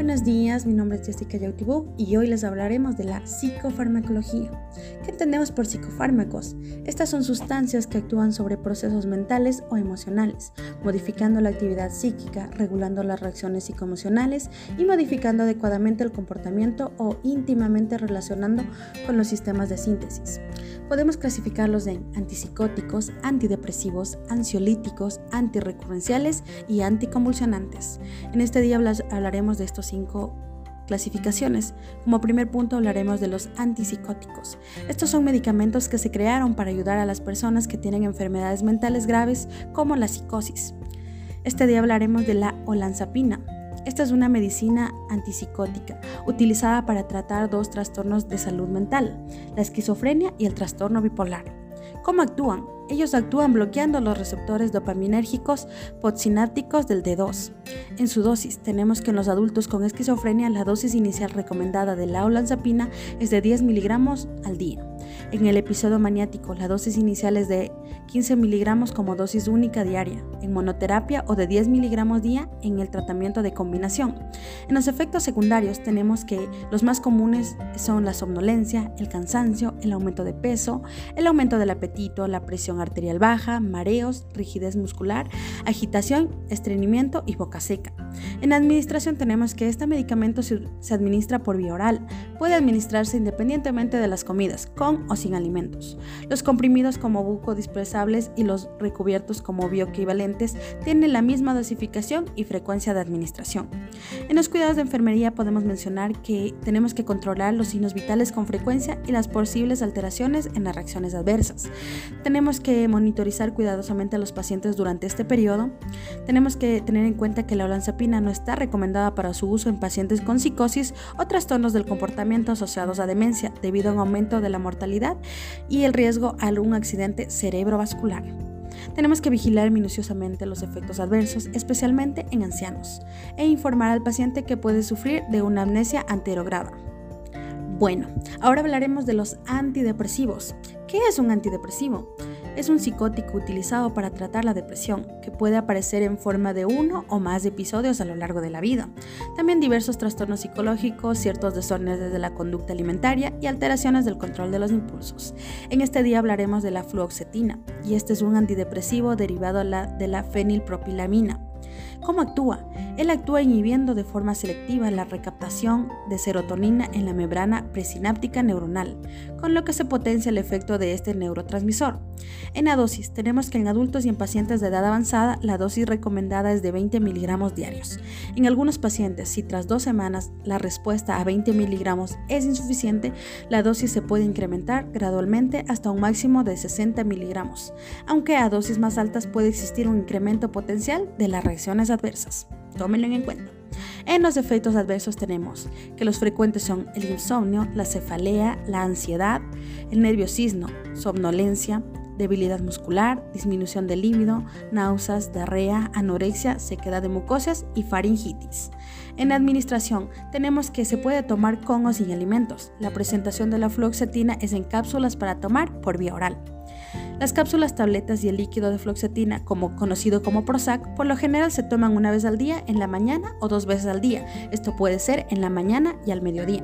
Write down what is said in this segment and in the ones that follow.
Buenos días, mi nombre es Jessica Yautibú y hoy les hablaremos de la psicofarmacología. ¿Qué entendemos por psicofármacos? Estas son sustancias que actúan sobre procesos mentales o emocionales, modificando la actividad psíquica, regulando las reacciones psicoemocionales y modificando adecuadamente el comportamiento o íntimamente relacionando con los sistemas de síntesis. Podemos clasificarlos en antipsicóticos, antidepresivos, ansiolíticos, antirrecurrenciales y anticonvulsionantes. En este día hablaremos de estos cinco clasificaciones. Como primer punto hablaremos de los antipsicóticos. Estos son medicamentos que se crearon para ayudar a las personas que tienen enfermedades mentales graves como la psicosis. Este día hablaremos de la olanzapina. Esta es una medicina antipsicótica utilizada para tratar dos trastornos de salud mental, la esquizofrenia y el trastorno bipolar. ¿Cómo actúan? Ellos actúan bloqueando los receptores dopaminérgicos postsinápticos del D2. En su dosis, tenemos que en los adultos con esquizofrenia la dosis inicial recomendada de la olanzapina es de 10 miligramos al día. En el episodio maniático, la dosis inicial es de 15 miligramos como dosis única diaria, en monoterapia o de 10 miligramos día en el tratamiento de combinación. En los efectos secundarios tenemos que los más comunes son la somnolencia, el cansancio, el aumento de peso, el aumento del apetito, la presión arterial baja, mareos, rigidez muscular, agitación, estreñimiento y boca seca. En administración tenemos que este medicamento se, administra por vía oral. Puede administrarse independientemente de las comidas, con o sin alimentos. Los comprimidos como bucodispersables y los recubiertos como bioequivalentes tienen la misma dosificación y frecuencia de administración. En los cuidados de enfermería podemos mencionar que tenemos que controlar los signos vitales con frecuencia y las posibles alteraciones en las reacciones adversas. Tenemos que monitorizar cuidadosamente a los pacientes durante este periodo. Tenemos que tener en cuenta que la olanzapina no está recomendada para su uso en pacientes con psicosis o trastornos del comportamiento asociados a demencia debido a un aumento de la mortalidad y el riesgo a un accidente cerebrovascular. Tenemos que vigilar minuciosamente los efectos adversos, especialmente en ancianos, e informar al paciente que puede sufrir de una amnesia anterograda. Bueno, ahora hablaremos de los antidepresivos. ¿Qué es un antidepresivo? Es un psicótico utilizado para tratar la depresión, que puede aparecer en forma de uno o más episodios a lo largo de la vida. También diversos trastornos psicológicos, ciertos desórdenes de la conducta alimentaria y alteraciones del control de los impulsos. En este día hablaremos de la fluoxetina, y este es un antidepresivo derivado de la fenilpropilamina. ¿Cómo actúa? Él actúa inhibiendo de forma selectiva la recaptación de serotonina en la membrana presináptica neuronal, con lo que se potencia el efecto de este neurotransmisor. En la dosis, tenemos que en adultos y en pacientes de edad avanzada, la dosis recomendada es de 20 miligramos diarios. En algunos pacientes, si tras dos semanas la respuesta a 20 miligramos es insuficiente, la dosis se puede incrementar gradualmente hasta un máximo de 60 miligramos, aunque a dosis más altas puede existir un incremento potencial de las adversas. Tómenlo en cuenta. En los efectos adversos tenemos que los frecuentes son el insomnio, la cefalea, la ansiedad, el nerviosismo, somnolencia, debilidad muscular, disminución del líbido, náuseas, diarrea, anorexia, sequedad de mucosas y faringitis. En administración, tenemos que se puede tomar con o sin alimentos. La presentación de la fluoxetina es en cápsulas para tomar por vía oral. Las cápsulas, tabletas y el líquido de fluoxetina, como conocido como Prozac, por lo general se toman una vez al día en la mañana o dos veces al día. Esto puede ser en la mañana y al mediodía.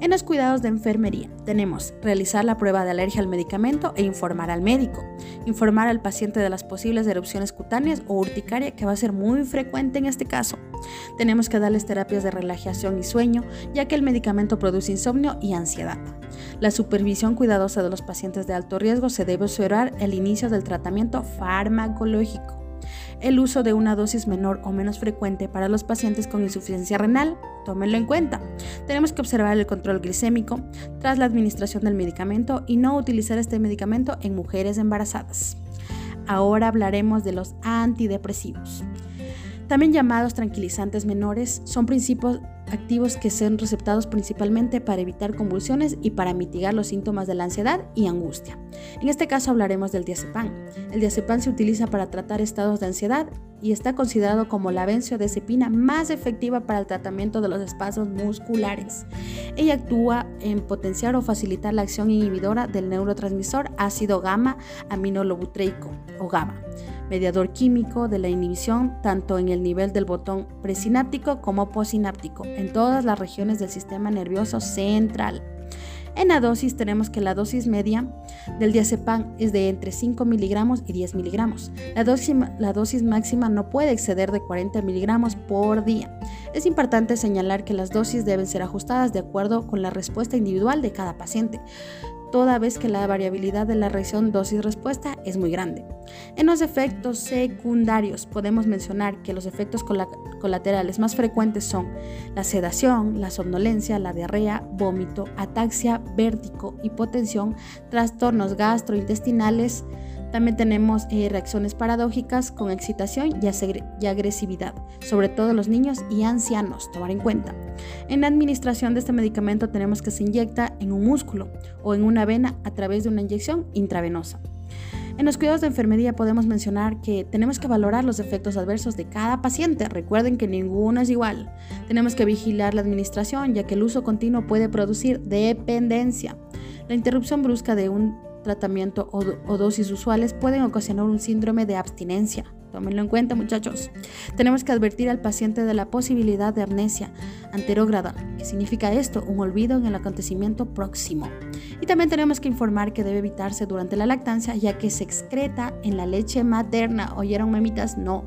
En los cuidados de enfermería tenemos realizar la prueba de alergia al medicamento e informar al médico, informar al paciente de las posibles erupciones cutáneas o urticaria que va a ser muy frecuente en este caso. Tenemos que darles terapias de relajación y sueño, ya que el medicamento produce insomnio y ansiedad. La supervisión cuidadosa de los pacientes de alto riesgo se debe observar el inicio del tratamiento farmacológico el uso de una dosis menor o menos frecuente para los pacientes con insuficiencia renal, tómenlo en cuenta. Tenemos que observar el control glicémico tras la administración del medicamento y no utilizar este medicamento en mujeres embarazadas. Ahora hablaremos de los antidepresivos. También llamados tranquilizantes menores, son principios activos que son receptados principalmente para evitar convulsiones y para mitigar los síntomas de la ansiedad y angustia. En este caso hablaremos del diazepam. El diazepam se utiliza para tratar estados de ansiedad y está considerado como la benzodiazepina más efectiva para el tratamiento de los espasmos musculares. Ella actúa en potenciar o facilitar la acción inhibidora del neurotransmisor ácido gamma aminolobutreico o GABA mediador químico de la inhibición tanto en el nivel del botón presináptico como posináptico en todas las regiones del sistema nervioso central. En la dosis tenemos que la dosis media del diazepam es de entre 5 miligramos y 10 miligramos. La dosis, la dosis máxima no puede exceder de 40 miligramos por día. Es importante señalar que las dosis deben ser ajustadas de acuerdo con la respuesta individual de cada paciente toda vez que la variabilidad de la reacción dosis-respuesta es muy grande. En los efectos secundarios podemos mencionar que los efectos colaterales más frecuentes son la sedación, la somnolencia, la diarrea, vómito, ataxia, vértigo, hipotensión, trastornos gastrointestinales, también tenemos eh, reacciones paradójicas con excitación y, agresividad, sobre todo los niños y ancianos, tomar en cuenta. En la administración de este medicamento tenemos que se inyecta en un músculo o en una vena a través de una inyección intravenosa. En los cuidados de enfermería podemos mencionar que tenemos que valorar los efectos adversos de cada paciente. Recuerden que ninguno es igual. Tenemos que vigilar la administración ya que el uso continuo puede producir dependencia. La interrupción brusca de un tratamiento o, dosis usuales pueden ocasionar un síndrome de abstinencia. Tómenlo en cuenta, muchachos. Tenemos que advertir al paciente de la posibilidad de amnesia anterógrada. ¿Qué significa esto? Un olvido en el acontecimiento próximo. Y también tenemos que informar que debe evitarse durante la lactancia, ya que se excreta en la leche materna. ¿Oyeron, mamitas? No.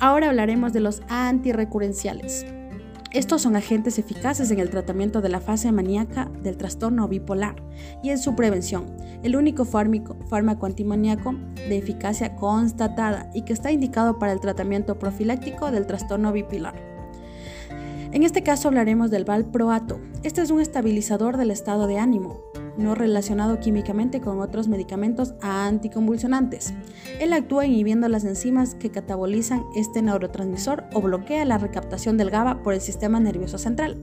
Ahora hablaremos de los antirrecurenciales. Estos son agentes eficaces en el tratamiento de la fase maníaca del trastorno bipolar y en su prevención. El único fármaco, antimoníaco de eficacia constatada y que está indicado para el tratamiento profiláctico del trastorno bipolar. En este caso hablaremos del valproato. Este es un estabilizador del estado de ánimo no relacionado químicamente con otros medicamentos anticonvulsionantes. Él actúa inhibiendo las enzimas que catabolizan este neurotransmisor o bloquea la recaptación del GABA por el sistema nervioso central.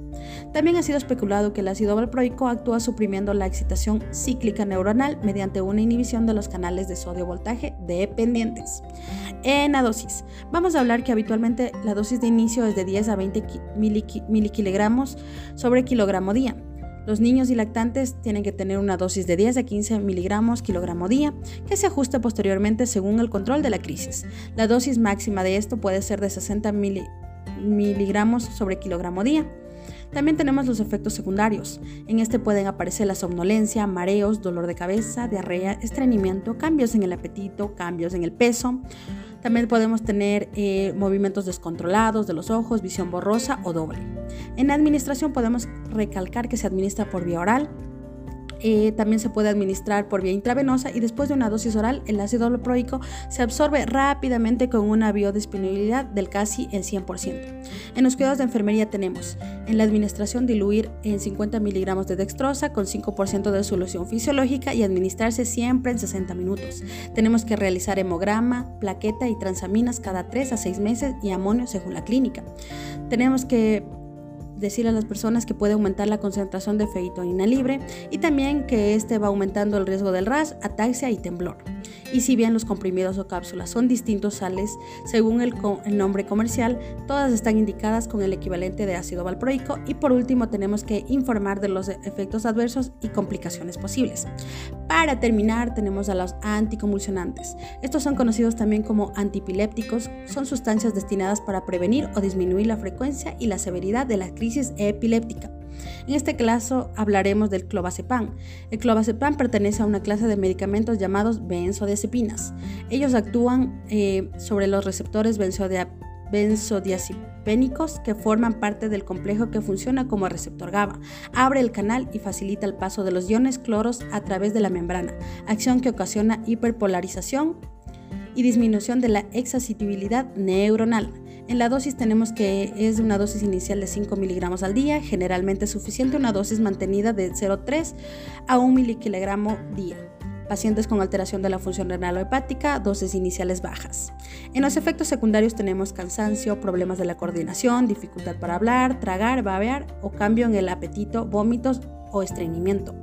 También ha sido especulado que el ácido valproico actúa suprimiendo la excitación cíclica neuronal mediante una inhibición de los canales de sodio voltaje dependientes. En la dosis, vamos a hablar que habitualmente la dosis de inicio es de 10 a 20 milikigramos sobre kilogramo día. Los niños y lactantes tienen que tener una dosis de 10 a 15 miligramos kilogramo día que se ajusta posteriormente según el control de la crisis. La dosis máxima de esto puede ser de 60 miligramos sobre kilogramo día. También tenemos los efectos secundarios. En este pueden aparecer la somnolencia, mareos, dolor de cabeza, diarrea, estreñimiento, cambios en el apetito, cambios en el peso. También podemos tener eh, movimientos descontrolados de los ojos, visión borrosa o doble. En administración podemos recalcar que se administra por vía oral, eh, también se puede administrar por vía intravenosa y después de una dosis oral el ácido valproico se absorbe rápidamente con una biodisponibilidad del casi el 100%. En los cuidados de enfermería tenemos en la administración diluir en 50 miligramos de dextrosa con 5% de solución fisiológica y administrarse siempre en 60 minutos. Tenemos que realizar hemograma, plaqueta y transaminas cada 3 a 6 meses y amonio según la clínica. Tenemos que decir a las personas que puede aumentar la concentración de feitoína libre y también que este va aumentando el riesgo del RAS, ataxia y temblor. Y si bien los comprimidos o cápsulas son distintos sales, según el, nombre comercial, todas están indicadas con el equivalente de ácido valproico. Y por último, tenemos que informar de los efectos adversos y complicaciones posibles. Para terminar, tenemos a los anticonvulsionantes. Estos son conocidos también como antipilépticos. Son sustancias destinadas para prevenir o disminuir la frecuencia y la severidad de la crisis epiléptica. En este caso hablaremos del clobazepam. El clobazepam pertenece a una clase de medicamentos llamados benzodiazepinas. Ellos actúan eh, sobre los receptores benzodiazepínicos que forman parte del complejo que funciona como receptor GABA. Abre el canal y facilita el paso de los iones cloros a través de la membrana, acción que ocasiona hiperpolarización y disminución de la excitabilidad neuronal. En la dosis tenemos que es una dosis inicial de 5 miligramos al día, generalmente suficiente una dosis mantenida de 0,3 a 1 miligramo día. Pacientes con alteración de la función renal o hepática, dosis iniciales bajas. En los efectos secundarios tenemos cansancio, problemas de la coordinación, dificultad para hablar, tragar, babear o cambio en el apetito, vómitos o estreñimiento.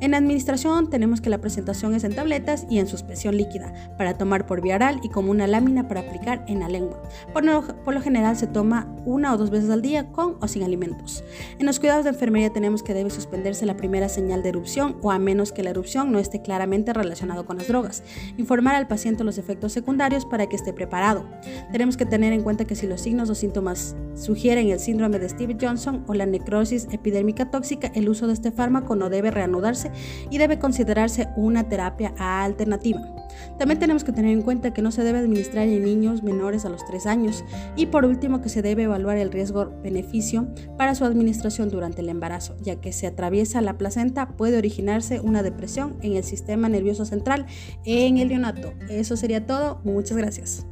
En administración tenemos que la presentación es en tabletas y en suspensión líquida para tomar por vía oral y como una lámina para aplicar en la lengua. Por por lo general se toma una o dos veces al día con o sin alimentos. En los cuidados de enfermería tenemos que debe suspenderse la primera señal de erupción o a menos que la erupción no esté claramente relacionado con las drogas. Informar al paciente los efectos secundarios para que esté preparado. Tenemos que tener en cuenta que si los signos o síntomas sugieren el síndrome de Steve Johnson o la necrosis epidérmica tóxica, el uso de este fármaco no debe reanudarse y debe considerarse una terapia alternativa. También tenemos que tener en cuenta que no se debe administrar en niños menores a los 3 años y por último que se debe evaluar el riesgo-beneficio para su administración durante el embarazo, ya que si atraviesa la placenta puede originarse una depresión en el sistema nervioso central en el neonato. Eso sería todo. Muchas gracias.